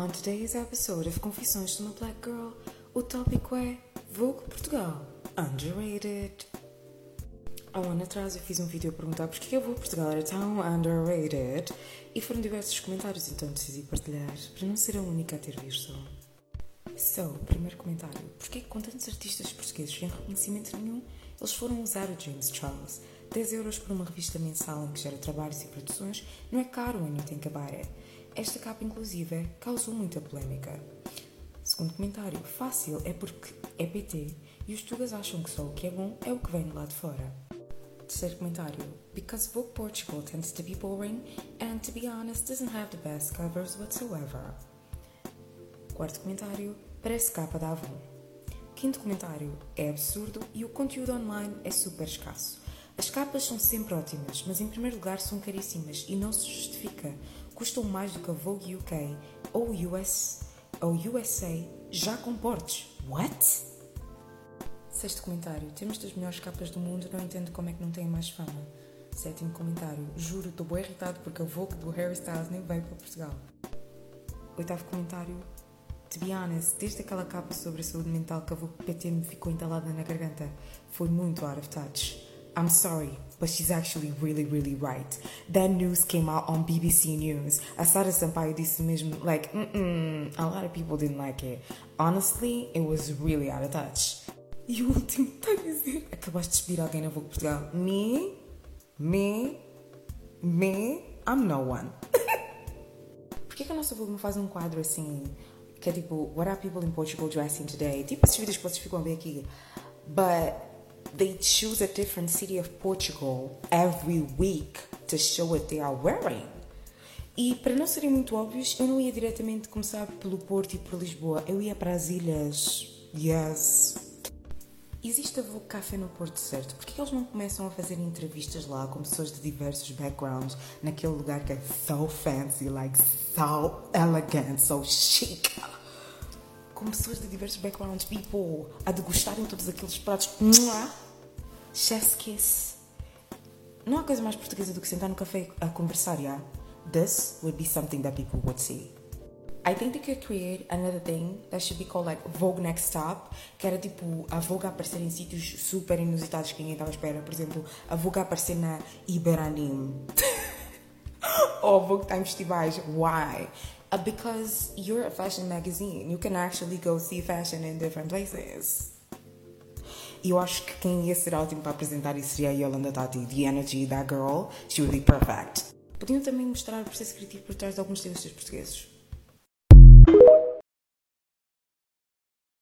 On today's episode of Confissões de uma Black Girl, o tópico é Vogue Portugal Underrated. Há um ano atrás eu fiz um vídeo a perguntar porque a Vogue Portugal era tão underrated e foram diversos comentários, então decidi partilhar para não ser a única a ter visto. So, primeiro comentário: porquê que com tantos artistas portugueses sem reconhecimento nenhum eles foram usar o James Charles? 10 euros por uma revista mensal em que gera trabalhos e produções não é caro when you think about it. Esta capa, inclusive, causou muita polémica. Segundo comentário, fácil é porque é PT e os tugas acham que só o que é bom é o que vem de lá de fora. Terceiro comentário, because Vogue Portugal tends to be boring and, to be honest, doesn't have the best covers whatsoever. Quarto comentário, parece capa da Avon. Quinto comentário, é absurdo e o conteúdo online é super escasso. As capas são sempre ótimas, mas em primeiro lugar são caríssimas e não se justifica. Custam mais do que a Vogue UK ou US ou USA já com portes. What? Sexto comentário. Temos das melhores capas do mundo, não entendo como é que não tem mais fama. Sétimo comentário. Juro, estou bem irritado porque a Vogue do Harry Styles nem veio para Portugal. Oitavo comentário. To be honest, desde aquela capa sobre a saúde mental que a Vogue PT me ficou entalada na garganta, foi muito out of touch. I'm sorry, but she's actually really, really right. That news came out on BBC News. A Sara Sampaio disse mesmo, like, mm-mm, a lot of people didn't like it. Honestly, it was really out of touch. E o último está a dizer, acabaste de despedir alguém na Vogue Portugal. Me? Me? Me? I'm no one. Porquê que a nossa Vogue não faz um quadro assim, que é tipo, what are people in Portugal dressing today? Tipo esses vídeos que vocês ficam a ver aqui. But they choose a different city of Portugal every week to show what they are wearing. E para não serem muito óbvios, eu não ia diretamente começar pelo Porto e por Lisboa, eu ia para as ilhas. Yes. Existe a Vogue Café no Porto, certo? Por que eles não começam a fazer entrevistas lá com pessoas de diversos backgrounds, naquele lugar que é so fancy, like so elegant, so chic? Com pessoas de diversos backgrounds, people, a degustarem todos aqueles pratos. Chef's kiss. Não há coisa mais portuguesa do que sentar no café a conversar, yeah? This would be something that people would see. I think they could create another thing that should be called like Vogue Next Stop, que era tipo a Vogue aparecer em sítios super inusitados que ninguém estava à espera. Por exemplo, a Vogue aparecer na Iberanim. Ou Vogue Time Festivais. Why? Uh, because you're a fashion magazine. You can actually go see fashion in different places. Eu acho que quem ia ser ótimo para apresentar isso seria a Yolanda Tati. The energy, that girl, she would be perfect. Podiam também mostrar o processo criativo por trás de alguns estilistas portugueses.